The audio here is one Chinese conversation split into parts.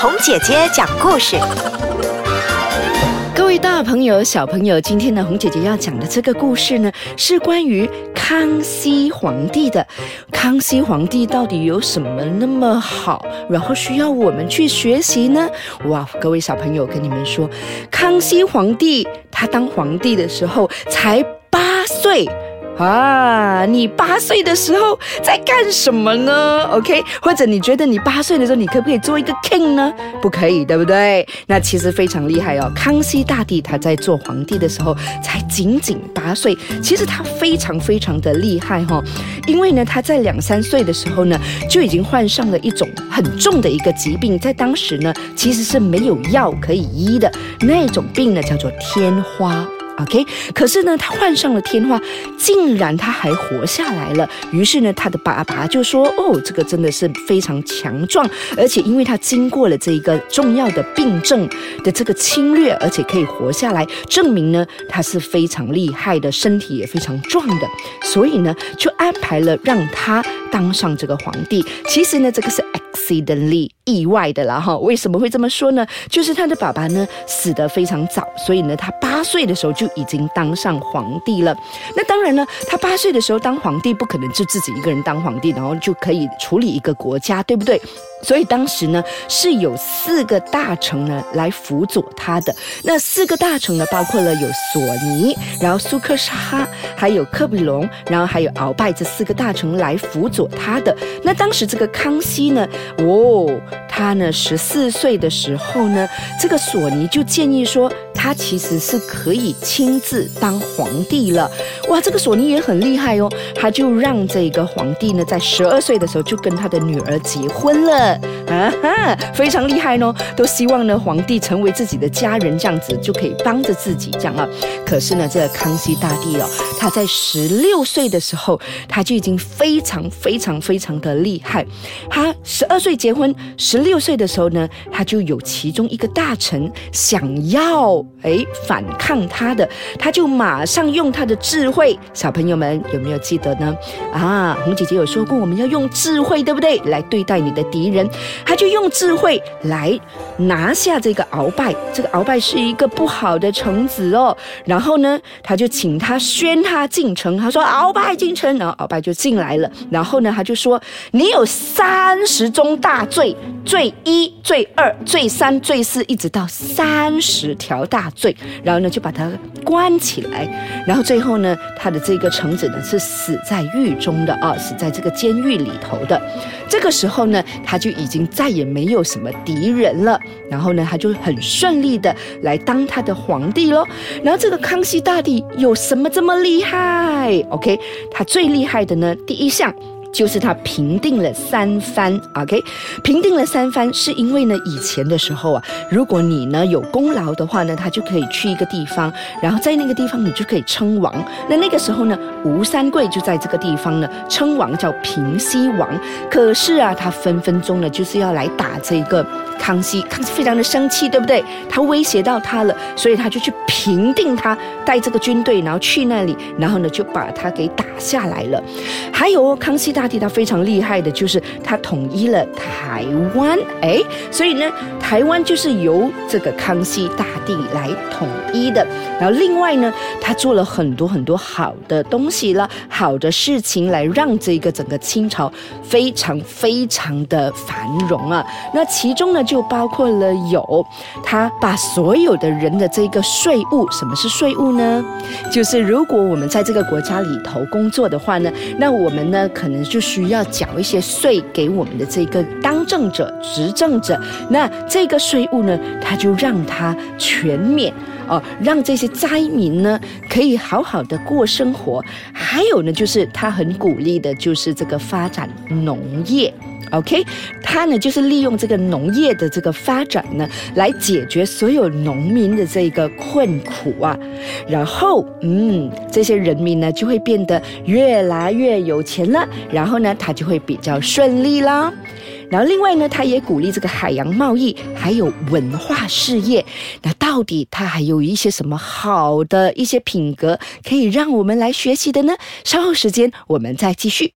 红姐姐讲故事。各位大朋友、小朋友，今天呢，红姐姐要讲的这个故事呢，是关于康熙皇帝的。康熙皇帝到底有什么那么好，然后需要我们去学习呢？哇，各位小朋友，跟你们说，康熙皇帝他当皇帝的时候才八岁。啊，你八岁的时候在干什么呢？OK，或者你觉得你八岁的时候，你可不可以做一个 king 呢？不可以，对不对？那其实非常厉害哦。康熙大帝他在做皇帝的时候才仅仅八岁，其实他非常非常的厉害哈。因为呢，他在两三岁的时候呢，就已经患上了一种很重的一个疾病，在当时呢，其实是没有药可以医的那种病呢，叫做天花。OK，可是呢，他患上了天花，竟然他还活下来了。于是呢，他的爸爸就说：“哦，这个真的是非常强壮，而且因为他经过了这一个重要的病症的这个侵略，而且可以活下来，证明呢他是非常厉害的，身体也非常壮的。所以呢，就安排了让他当上这个皇帝。其实呢，这个是 accidentally 意外的啦哈。为什么会这么说呢？就是他的爸爸呢死得非常早，所以呢，他八岁的时候就。已经当上皇帝了，那当然呢，他八岁的时候当皇帝，不可能就自己一个人当皇帝，然后就可以处理一个国家，对不对？所以当时呢，是有四个大臣呢来辅佐他的。那四个大臣呢，包括了有索尼，然后苏克沙哈，还有克比隆，然后还有鳌拜这四个大臣来辅佐他的。那当时这个康熙呢，哦，他呢十四岁的时候呢，这个索尼就建议说，他其实是可以亲自当皇帝了。哇，这个索尼也很厉害哦，他就让这个皇帝呢，在十二岁的时候就跟他的女儿结婚了。啊哈，非常厉害哦，都希望呢皇帝成为自己的家人，这样子就可以帮着自己这样啊。可是呢，这个康熙大帝哦，他在十六岁的时候，他就已经非常非常非常的厉害。他十二岁结婚，十六岁的时候呢，他就有其中一个大臣想要哎反抗他的，他就马上用他的智慧。小朋友们有没有记得呢？啊，红姐姐有说过，我们要用智慧，对不对？来对待你的敌人。他就用智慧来拿下这个鳌拜，这个鳌拜是一个不好的臣子哦。然后呢，他就请他宣他进城，他说鳌拜进城，然后鳌拜就进来了。然后呢，他就说你有三十宗大罪，罪一、罪二、罪三、罪四，一直到三十条大罪。然后呢，就把他关起来。然后最后呢，他的这个臣子呢是死在狱中的啊，死在这个监狱里头的。这个时候呢。他就已经再也没有什么敌人了，然后呢，他就很顺利的来当他的皇帝喽。然后这个康熙大帝有什么这么厉害？OK，他最厉害的呢，第一项。就是他平定了三藩，OK，平定了三藩是因为呢，以前的时候啊，如果你呢有功劳的话呢，他就可以去一个地方，然后在那个地方你就可以称王。那那个时候呢，吴三桂就在这个地方呢称王，叫平西王。可是啊，他分分钟呢就是要来打这个康熙，康熙非常的生气，对不对？他威胁到他了，所以他就去平定他，带这个军队，然后去那里，然后呢就把他给打下来了。还有康熙他大帝他非常厉害的，就是他统一了台湾，哎，所以呢，台湾就是由这个康熙大帝来统一的。然后另外呢，他做了很多很多好的东西了，好的事情来让这个整个清朝非常非常的繁荣啊。那其中呢，就包括了有他把所有的人的这个税务，什么是税务呢？就是如果我们在这个国家里头工作的话呢，那我们呢可能。就需要缴一些税给我们的这个当政者、执政者，那这个税务呢，他就让他全免哦，让这些灾民呢可以好好的过生活。还有呢，就是他很鼓励的，就是这个发展农业。OK，他呢就是利用这个农业的这个发展呢，来解决所有农民的这个困苦啊，然后嗯，这些人民呢就会变得越来越有钱了，然后呢他就会比较顺利啦。然后另外呢，他也鼓励这个海洋贸易，还有文化事业。那到底他还有一些什么好的一些品格可以让我们来学习的呢？稍后时间我们再继续。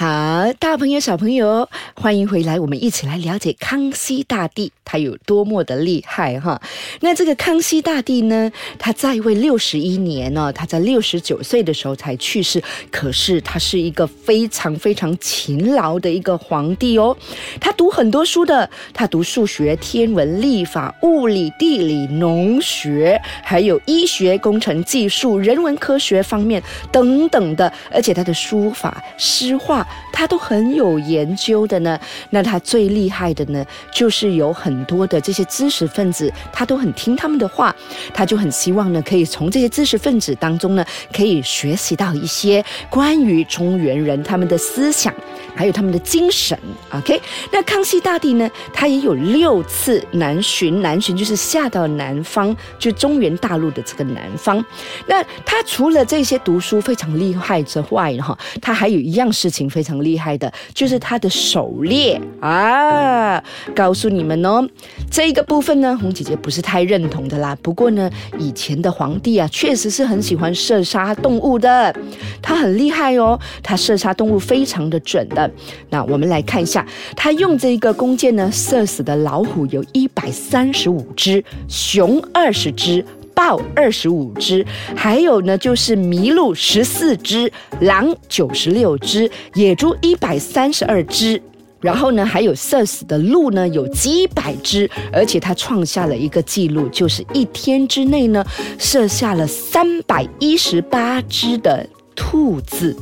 好，大朋友、小朋友，欢迎回来，我们一起来了解康熙大帝他有多么的厉害哈。那这个康熙大帝呢，他在位六十一年呢，他在六十九岁的时候才去世。可是他是一个非常非常勤劳的一个皇帝哦。他读很多书的，他读数学、天文、历法、物理、地理、农学，还有医学、工程、技术、人文科学方面等等的。而且他的书法、诗画。他都很有研究的呢。那他最厉害的呢，就是有很多的这些知识分子，他都很听他们的话。他就很希望呢，可以从这些知识分子当中呢，可以学习到一些关于中原人他们的思想，还有他们的精神。OK，那康熙大帝呢，他也有六次南巡，南巡就是下到南方，就中原大陆的这个南方。那他除了这些读书非常厉害之外，哈，他还有一样事情非。非常厉害的，就是他的狩猎啊！告诉你们哦，这个部分呢，红姐姐不是太认同的啦。不过呢，以前的皇帝啊，确实是很喜欢射杀动物的，他很厉害哦，他射杀动物非常的准的。那我们来看一下，他用这个弓箭呢，射死的老虎有一百三十五只，熊二十只。豹二十五只，还有呢，就是麋鹿十四只，狼九十六只，野猪一百三十二只，然后呢，还有射死的鹿呢，有几百只，而且他创下了一个记录，就是一天之内呢，射下了三百一十八只的。兔子，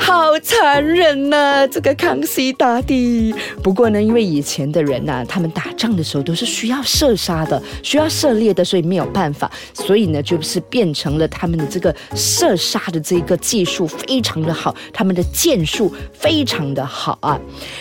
好残忍呐！这个康熙大帝。不过呢，因为以前的人呐，他们打仗的时候都是需要射杀的，需要射猎的，所以没有办法，所以呢，就是变成了他们的这个射杀的这个技术非常的好，他们的箭术非常的好啊。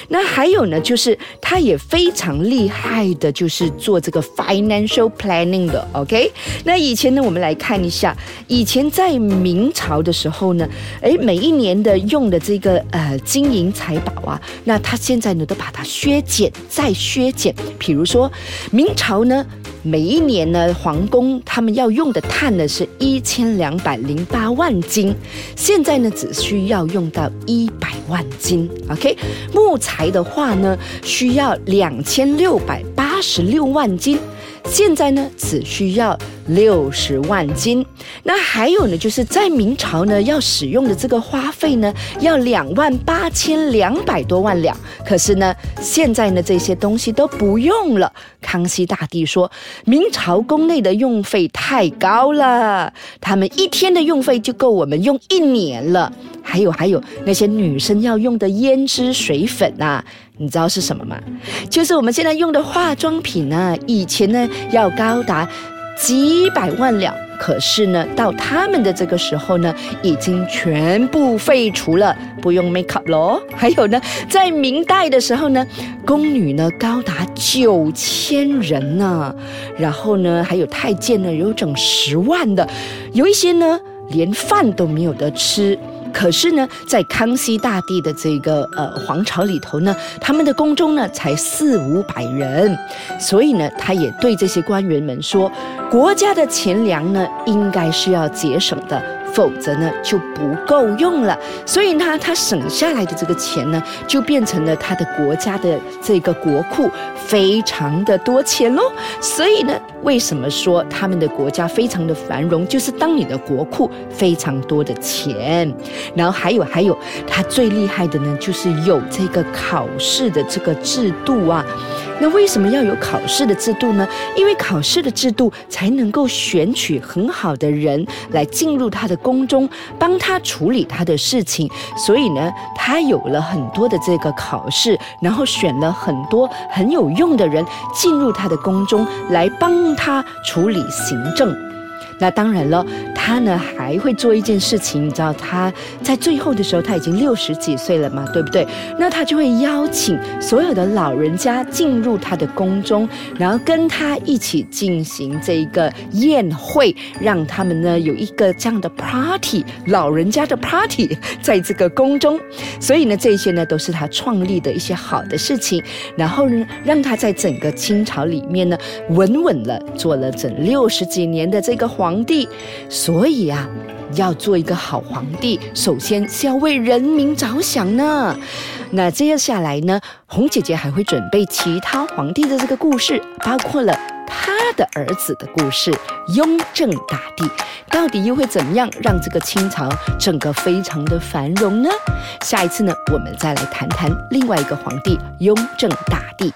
那还有呢，就是他也非常厉害的，就是做这个 financial planning 的。OK，那以前呢，我们来看一下，以前在明朝的时候呢。哎，每一年的用的这个呃金银财宝啊，那他现在呢都把它削减再削减。比如说明朝呢，每一年呢皇宫他们要用的碳呢是一千两百零八万斤，现在呢只需要用到一百万斤。OK，木材的话呢需要两千六百八十六万斤。现在呢，只需要六十万斤。那还有呢，就是在明朝呢，要使用的这个花费呢，要两万八千两百多万两。可是呢，现在呢，这些东西都不用了。康熙大帝说，明朝宫内的用费太高了，他们一天的用费就够我们用一年了。还有还有，那些女生要用的胭脂水粉啊。你知道是什么吗？就是我们现在用的化妆品呢。以前呢要高达几百万两，可是呢到他们的这个时候呢，已经全部废除了，不用 make up 咯。还有呢，在明代的时候呢，宫女呢高达九千人呢，然后呢还有太监呢有整十万的，有一些呢连饭都没有得吃。可是呢，在康熙大帝的这个呃皇朝里头呢，他们的宫中呢才四五百人，所以呢，他也对这些官员们说，国家的钱粮呢应该是要节省的。否则呢就不够用了，所以呢，他省下来的这个钱呢，就变成了他的国家的这个国库非常的多钱喽。所以呢，为什么说他们的国家非常的繁荣，就是当你的国库非常多的钱，然后还有还有，他最厉害的呢，就是有这个考试的这个制度啊。那为什么要有考试的制度呢？因为考试的制度才能够选取很好的人来进入他的宫中，帮他处理他的事情。所以呢，他有了很多的这个考试，然后选了很多很有用的人进入他的宫中来帮他处理行政。那当然了，他呢还会做一件事情，你知道他在最后的时候他已经六十几岁了嘛，对不对？那他就会邀请所有的老人家进入他的宫中，然后跟他一起进行这一个宴会，让他们呢有一个这样的 party，老人家的 party，在这个宫中。所以呢，这些呢都是他创立的一些好的事情，然后呢，让他在整个清朝里面呢稳稳了做了整六十几年的这个皇。皇帝，所以啊，要做一个好皇帝，首先是要为人民着想呢。那接下来呢，红姐姐还会准备其他皇帝的这个故事，包括了他的儿子的故事——雍正大帝，到底又会怎么样让这个清朝整个非常的繁荣呢？下一次呢，我们再来谈谈另外一个皇帝——雍正大帝。